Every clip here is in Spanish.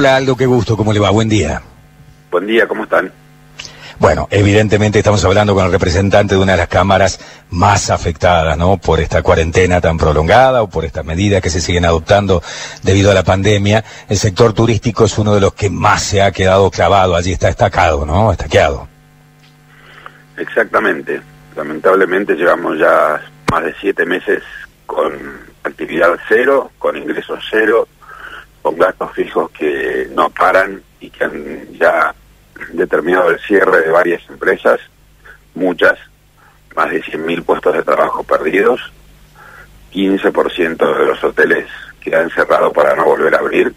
Hola Aldo, qué gusto, ¿cómo le va? Buen día. Buen día, ¿cómo están? Bueno, evidentemente estamos hablando con el representante de una de las cámaras más afectadas, ¿no? Por esta cuarentena tan prolongada o por estas medidas que se siguen adoptando debido a la pandemia. El sector turístico es uno de los que más se ha quedado clavado, allí está estacado, ¿no? Estaqueado. Exactamente. Lamentablemente llevamos ya más de siete meses con actividad cero, con ingresos cero, con gastos fijos que no paran y que han ya determinado el cierre de varias empresas, muchas, más de 100.000 puestos de trabajo perdidos, 15% de los hoteles que han cerrado para no volver a abrir,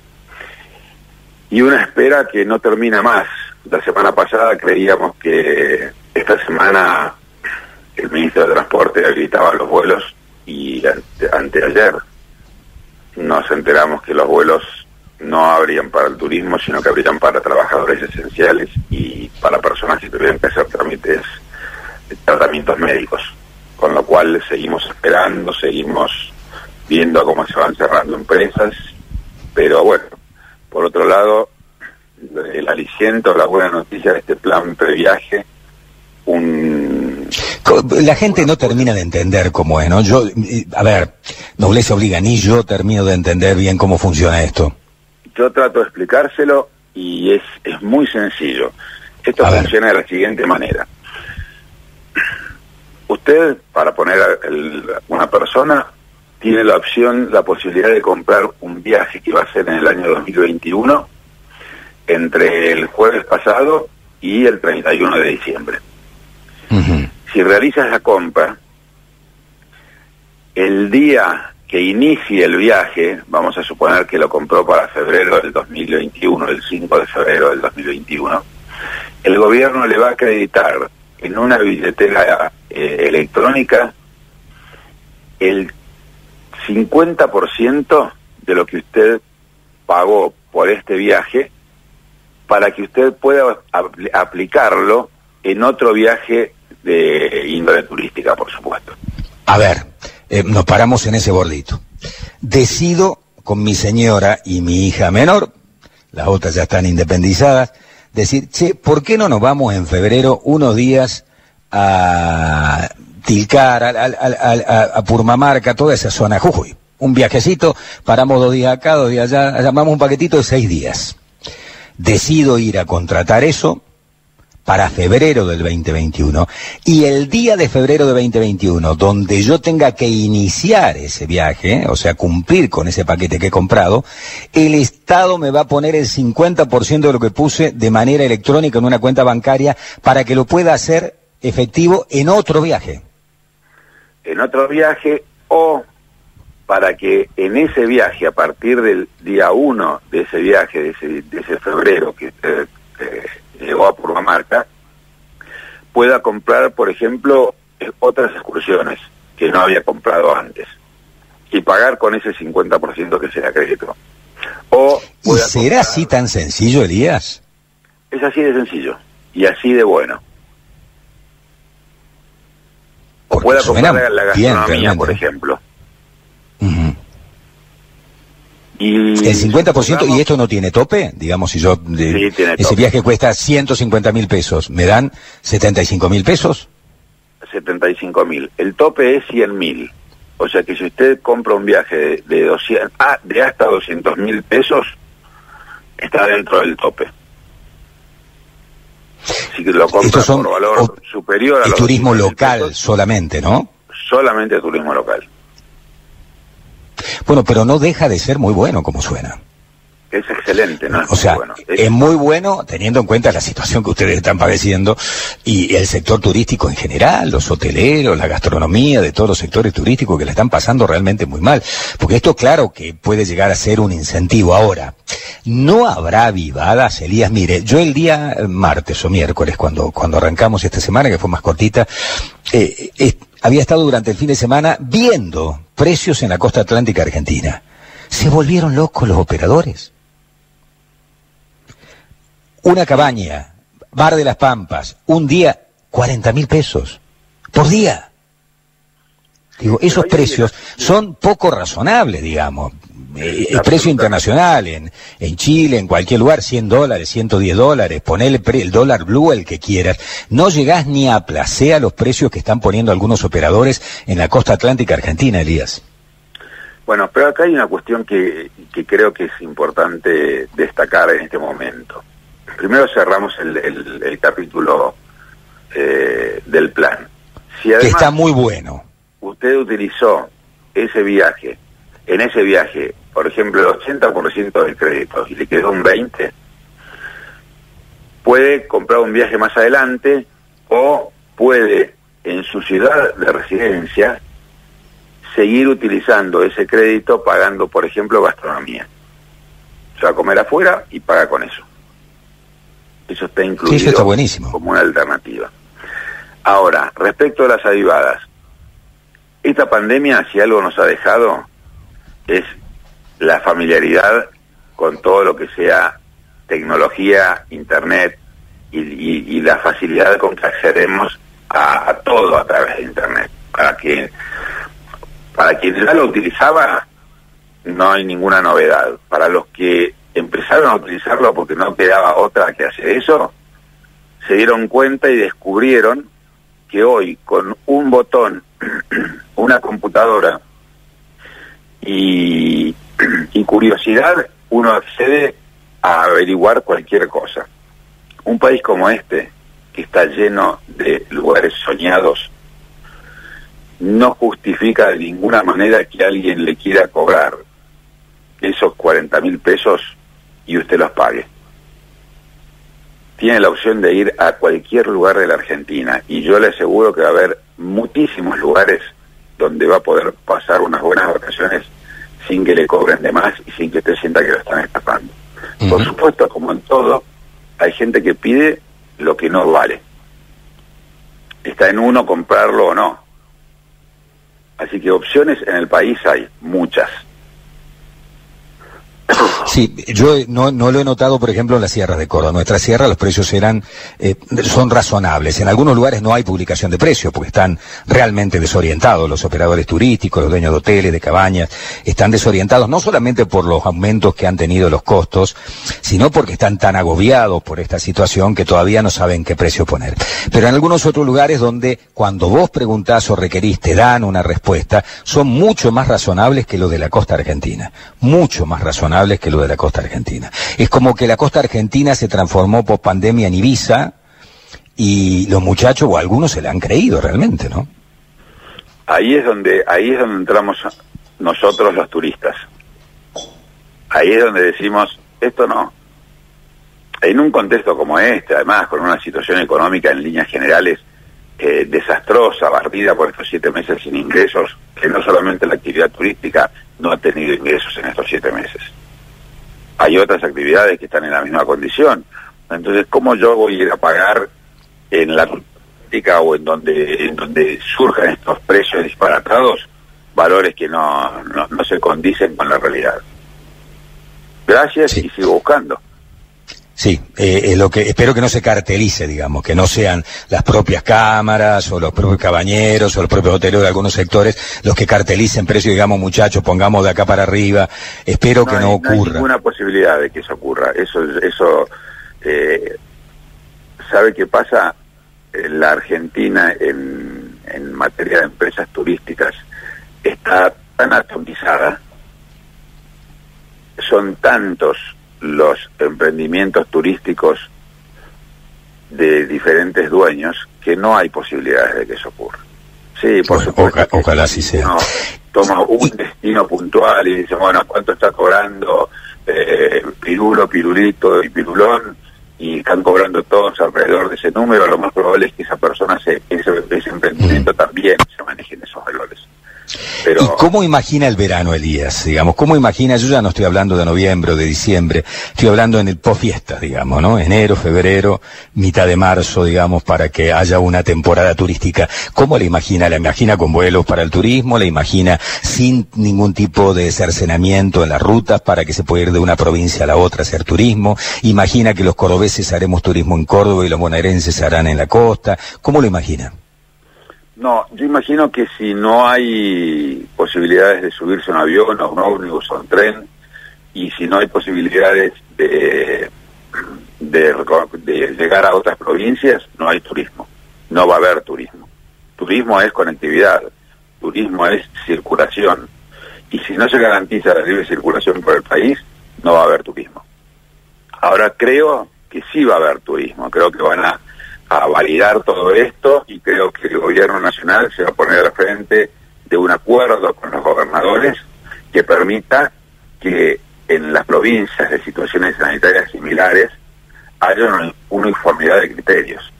y una espera que no termina más. La semana pasada creíamos que esta semana el ministro de Transporte habilitaba los vuelos y anteayer nos enteramos que los vuelos no habrían para el turismo, sino que habrían para trabajadores esenciales y para personas que tuvieran que hacer trámites, tratamientos médicos. Con lo cual seguimos esperando, seguimos viendo cómo se van cerrando empresas, pero bueno, por otro lado, el aliciento, la buena noticia de este plan previaje, un... La gente no termina de entender cómo es, ¿no? Yo, a ver, nobleza obliga, ni yo termino de entender bien cómo funciona esto yo trato de explicárselo y es, es muy sencillo. Esto funciona de la siguiente manera. Usted, para poner a una persona, tiene la opción, la posibilidad de comprar un viaje que va a ser en el año 2021 entre el jueves pasado y el 31 de diciembre. Si realizas la compra, el día que inicie el viaje, vamos a suponer que lo compró para febrero del 2021, el 5 de febrero del 2021, el gobierno le va a acreditar en una billetera eh, electrónica el 50% de lo que usted pagó por este viaje para que usted pueda aplicarlo en otro viaje de índole turística, por supuesto. A ver, eh, nos paramos en ese bordito. Decido con mi señora y mi hija menor, las otras ya están independizadas, decir, che, ¿por qué no nos vamos en febrero unos días a Tilcar, a, a, Purmamarca, toda esa zona, Jujuy? Un viajecito, paramos dos días acá, dos días allá, llamamos un paquetito de seis días. Decido ir a contratar eso, para febrero del 2021 y el día de febrero de 2021 donde yo tenga que iniciar ese viaje, o sea, cumplir con ese paquete que he comprado, el Estado me va a poner el 50% de lo que puse de manera electrónica en una cuenta bancaria para que lo pueda hacer efectivo en otro viaje. En otro viaje o para que en ese viaje, a partir del día 1 de ese viaje, de ese, febrero que... Eh, eh, llegó a Purmamarca, pueda comprar, por ejemplo, otras excursiones que no había comprado antes y pagar con ese 50% que se le acreditó. O ¿Y será así tan sencillo, Elías? Es así de sencillo y así de bueno. O pueda comprar la gastronomía, por ejemplo. Y el 50% y esto no tiene tope, digamos, si yo ese viaje cuesta 150 mil pesos, ¿me dan 75 mil pesos? 75 mil. El tope es 100 mil. O sea que si usted compra un viaje de, 200, ah, de hasta 200 mil pesos, está dentro del tope. Si lo compra por valor superior a el turismo local solamente, ¿no? Solamente turismo local. Bueno, pero no deja de ser muy bueno como suena. Es excelente, ¿no? o sea, es... muy bueno teniendo en cuenta la situación que ustedes están padeciendo y el sector turístico en general, los hoteleros, la gastronomía de todos los sectores turísticos que le están pasando realmente muy mal. Porque esto claro que puede llegar a ser un incentivo. Ahora, no habrá vivadas, Elías. Mire, yo el día martes o miércoles, cuando, cuando arrancamos esta semana, que fue más cortita, eh, eh, había estado durante el fin de semana viendo precios en la costa atlántica argentina. Se volvieron locos los operadores. Una cabaña, Bar de las Pampas, un día, 40 mil pesos. Por día. Digo, esos precios son poco razonables, digamos. El precio internacional en, en Chile, en cualquier lugar, 100 dólares, 110 dólares, poner el, dólar blue el que quieras. No llegás ni a placer a los precios que están poniendo algunos operadores en la costa atlántica argentina, Elías. Bueno, pero acá hay una cuestión que, que creo que es importante destacar en este momento. Primero cerramos el, el, capítulo eh, del plan. que está muy bueno. Usted utilizó ese viaje, en ese viaje, por ejemplo, el 80% del crédito y le quedó un 20%, puede comprar un viaje más adelante o puede en su ciudad de residencia seguir utilizando ese crédito pagando, por ejemplo, gastronomía. Se va a comer afuera y paga con eso. Eso está incluido como una alternativa. Ahora, respecto a las avivadas, esta pandemia, si algo nos ha dejado, es la familiaridad con todo lo que sea tecnología, internet y, la facilidad con que accedemos a, todo a través de internet. Para que para quienes ya lo utilizaba no hay ninguna novedad. Para los que empezaron a utilizarlo porque no quedaba otra que hacer eso, se dieron cuenta y descubrieron que hoy con un botón, una computadora y, y uno accede a averiguar cualquier cosa. Un país como este, que está lleno de lugares soñados, no justifica de ninguna manera que alguien le quiera cobrar esos 40 mil pesos y usted los pague. Tiene la opción de ir a cualquier lugar de la Argentina y yo le aseguro que va a haber muchísimos lugares donde va a poder pasar unas buenas vacaciones sin que le cobren de más y sin que usted sienta que lo están escapando. Por supuesto, como en todo, hay gente que pide lo que no vale. Está en uno comprarlo o no. Así que opciones en el país hay muchas. Sí, yo no, no lo he notado, por ejemplo, en las sierras de Córdoba. Nuestra sierra los precios eran, eh, son razonables. En algunos lugares no hay publicación de precios porque están realmente desorientados. Los operadores turísticos, los dueños de hoteles, de cabañas, están desorientados no solamente por los aumentos que han tenido los costos, sino porque están tan agobiados por esta situación que todavía no saben qué precio poner. Pero en algunos otros lugares donde cuando vos preguntás o requerís te dan una respuesta, son mucho más razonables que lo de la costa argentina. Mucho más razonables que lo de la costa argentina. Es como que la costa argentina se transformó por pandemia en Ibiza y los muchachos o algunos se la han creído realmente, ¿no? Ahí es donde ahí es donde entramos nosotros los turistas. Ahí es donde decimos esto no. En un contexto como este, además con una situación económica en líneas generales eh, desastrosa, barrida por estos siete meses sin ingresos, que no solamente la actividad turística no ha tenido ingresos en estos siete meses hay otras actividades que están en la misma condición. Entonces, ¿cómo yo voy a ir a pagar en la o en donde, en donde surjan estos precios disparatados valores que no, no, se condicen con la realidad? Gracias y sigo buscando. Sí, eh, lo que espero que no se cartelice, digamos, que no sean las propias cámaras o los propios cabañeros o los propios hoteles de algunos sectores los que cartelicen precios, digamos, muchachos, pongamos de acá para arriba. Espero que no ocurra. No hay ninguna posibilidad de que eso ocurra. Eso, eso, eh, ¿sabe qué pasa? La Argentina en, en materia de empresas turísticas está tan atomizada, son tantos los emprendimientos turísticos de diferentes dueños que no hay posibilidades de que eso ocurra. Sí, por supuesto. ojalá así sea. toma un destino puntual y dice, bueno, ¿cuánto está cobrando eh, Pirulo, Pirulito y Pirulón? Y están cobrando todos alrededor de ese número. Lo más probable es que esa persona, se, ¿Y cómo imagina el verano, Elías? Digamos, ¿cómo imagina? Yo ya no estoy hablando de noviembre o de diciembre, estoy hablando en el post-fiesta, digamos, ¿no? Enero, febrero, mitad de marzo, digamos, para que haya una temporada turística. ¿Cómo la imagina? ¿La imagina con vuelos para el turismo? ¿La imagina sin ningún tipo de cercenamiento en las rutas para que se pueda ir de una provincia a la otra a hacer turismo? ¿Imagina que los cordobeses haremos turismo en Córdoba y los bonaerenses harán en la costa? ¿Cómo lo imagina? No, yo imagino que si no hay posibilidades de subirse un avión, a un ómnibus o un tren, y si no hay posibilidades de, de, llegar a otras provincias, no hay turismo. No va a haber turismo. Turismo es conectividad, turismo es circulación. Y si no se garantiza la libre circulación por el país, no va a haber turismo. Ahora creo que sí va a haber turismo, creo que van a, a validar todo esto y creo que el gobierno nacional se va a poner al frente de un acuerdo con los gobernadores que permita que en las provincias de situaciones sanitarias similares haya una uniformidad de criterios.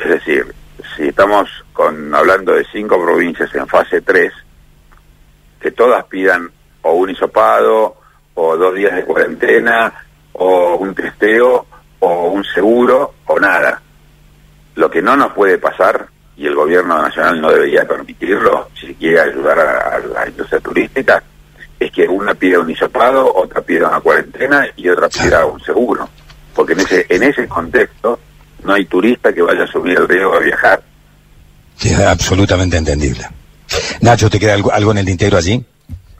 Es decir, si estamos con, hablando de cinco provincias en fase 3, que todas pidan o un hisopado, o dos días de cuarentena, o un testeo, o un seguro, que no nos puede pasar, y el gobierno nacional no debería permitirlo, si quiere ayudar a la industria turística, es que una pida un hisopado, otra pida una cuarentena y otra pida un seguro. Porque en ese, en ese contexto no hay turista que vaya a subir el río a viajar. Sí, es absolutamente entendible. Nacho, ¿te queda algo, algo en el tintero allí?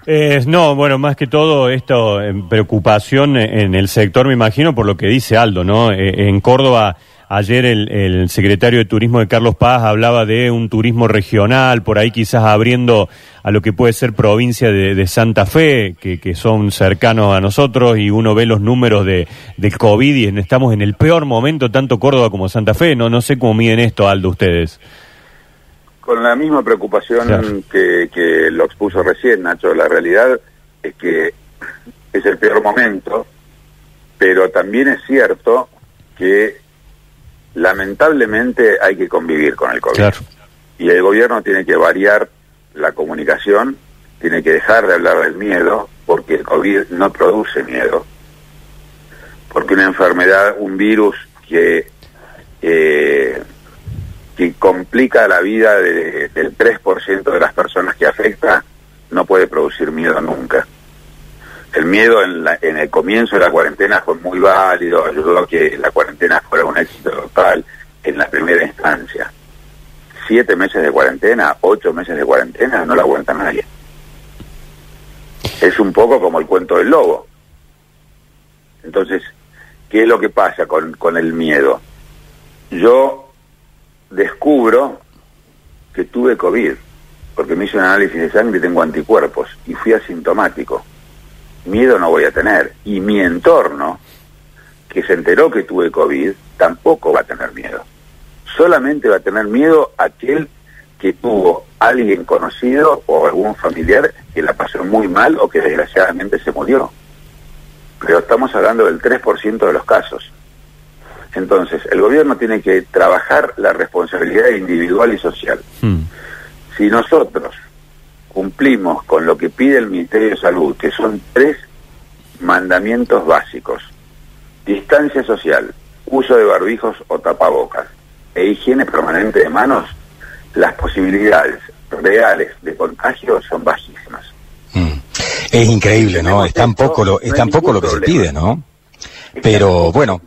Eh, no, bueno, más que todo esto, preocupación en el sector, me imagino, por lo que dice Aldo, ¿no? Eh, en Córdoba Ayer el, secretario de Turismo de Carlos Paz hablaba de un turismo regional, por ahí quizás abriendo a lo que puede ser provincia de, Santa Fe, que, son cercanos a nosotros, y uno ve los números de, del COVID y estamos en el peor momento, tanto Córdoba como Santa Fe. No, no sé cómo miden esto, Aldo, ustedes. Con la misma preocupación que, que lo expuso recién, Nacho, la realidad es que es el peor momento, pero también es cierto que lamentablemente hay que convivir con el COVID. Y el gobierno tiene que variar la comunicación, tiene que dejar de hablar del miedo, porque el COVID no produce miedo. Porque una enfermedad, un virus que, eh, que complica la vida del 3% de las personas que afecta, no puede producir miedo nunca. El miedo en, en el comienzo de la cuarentena fue muy válido, ayudó a que la cuarentena en la primera instancia. Siete meses de cuarentena, ocho meses de cuarentena, no la aguanta nadie. Es un poco como el cuento del lobo. Entonces, ¿qué es lo que pasa con, con el miedo? Yo descubro que tuve COVID, porque me hice un análisis de sangre y tengo anticuerpos, y fui asintomático miedo no voy a tener. Y mi entorno, que se enteró que tuve COVID, tampoco va a tener miedo. Solamente va a tener miedo aquel que tuvo alguien conocido o algún familiar que la pasó muy mal o que desgraciadamente se murió. Pero estamos hablando del 3% de los casos. Entonces, el gobierno tiene que trabajar la responsabilidad individual y social. Hmm. Si nosotros cumplimos con lo que pide el Ministerio de Salud, que son tres mandamientos básicos. Distancia social, uso de barbijos o tapabocas e higiene permanente de manos, las posibilidades reales de contagio son bajísimas. Mm. Es increíble, ¿no? Es tan poco lo, es tan poco lo que se pide, ¿no? Pero bueno,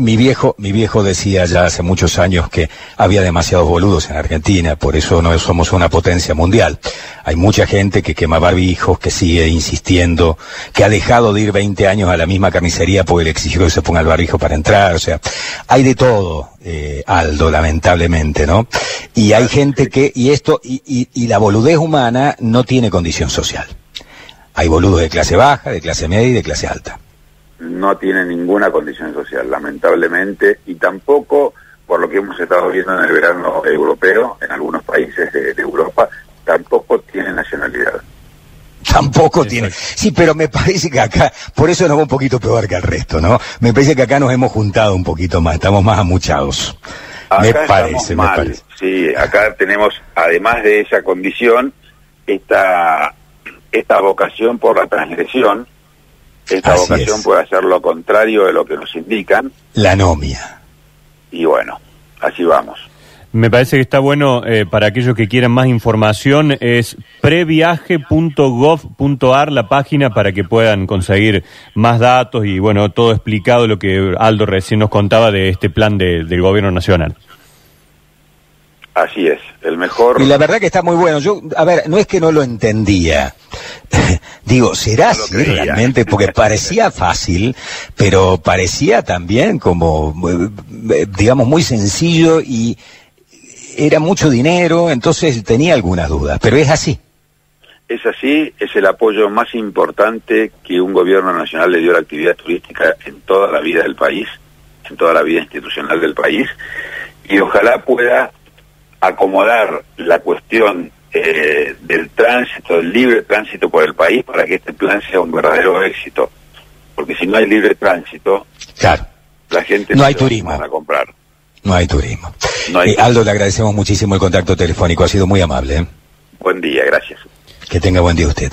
mi viejo, mi viejo decía ya hace muchos años que había demasiados boludos en Argentina, por eso no somos una potencia mundial. Hay mucha gente que quema barbijos, que sigue insistiendo, que ha dejado de ir 20 años a la misma carnicería porque le exigió que se ponga el barbijo para entrar, o sea, hay de todo, eh, Aldo, lamentablemente, ¿no? Y hay gente que, y esto, y, y, y la boludez humana no tiene condición social. Hay boludos de clase baja, de clase media y de clase alta no tiene ninguna condición social, lamentablemente, y tampoco, por lo que hemos estado viendo en el verano europeo, en algunos países de, Europa, tampoco tiene nacionalidad. Tampoco tiene. Sí, pero me parece que acá, por eso nos va un poquito peor que el resto, ¿no? Me parece que acá nos hemos juntado un poquito más, estamos más amuchados. me parece, me parece. Sí, acá tenemos, además de esa condición, esta, esta vocación por la transgresión, esta vocación puede hacer lo contrario de lo que nos indican. La anomia. Y bueno, así vamos. Me parece que está bueno eh, para aquellos que quieran más información, es previaje.gov.ar la página para que puedan conseguir más datos y bueno, todo explicado lo que Aldo recién nos contaba de este plan del gobierno nacional. Así es, el mejor. Y la verdad que está muy bueno. Yo, a ver, no es que no lo entendía. Digo, ¿será No así creía. realmente? Porque parecía fácil, pero parecía también como, eh, digamos, muy sencillo y era mucho dinero, entonces tenía algunas dudas. Pero es así. Es así, es el apoyo más importante que un gobierno nacional le dio a la actividad turística en toda la vida del país, en toda la vida institucional del país, y ojalá pueda acomodar la cuestión eh, del tránsito, del libre tránsito por el país, para que este plan sea un verdadero éxito. Porque si no hay libre tránsito, Claro, la gente No hay turismo. a comprar. no hay turismo. No hay Eh, Aldo, le agradecemos muchísimo el contacto telefónico. Ha sido muy amable. ¿eh? Buen día, gracias. Que tenga buen día usted.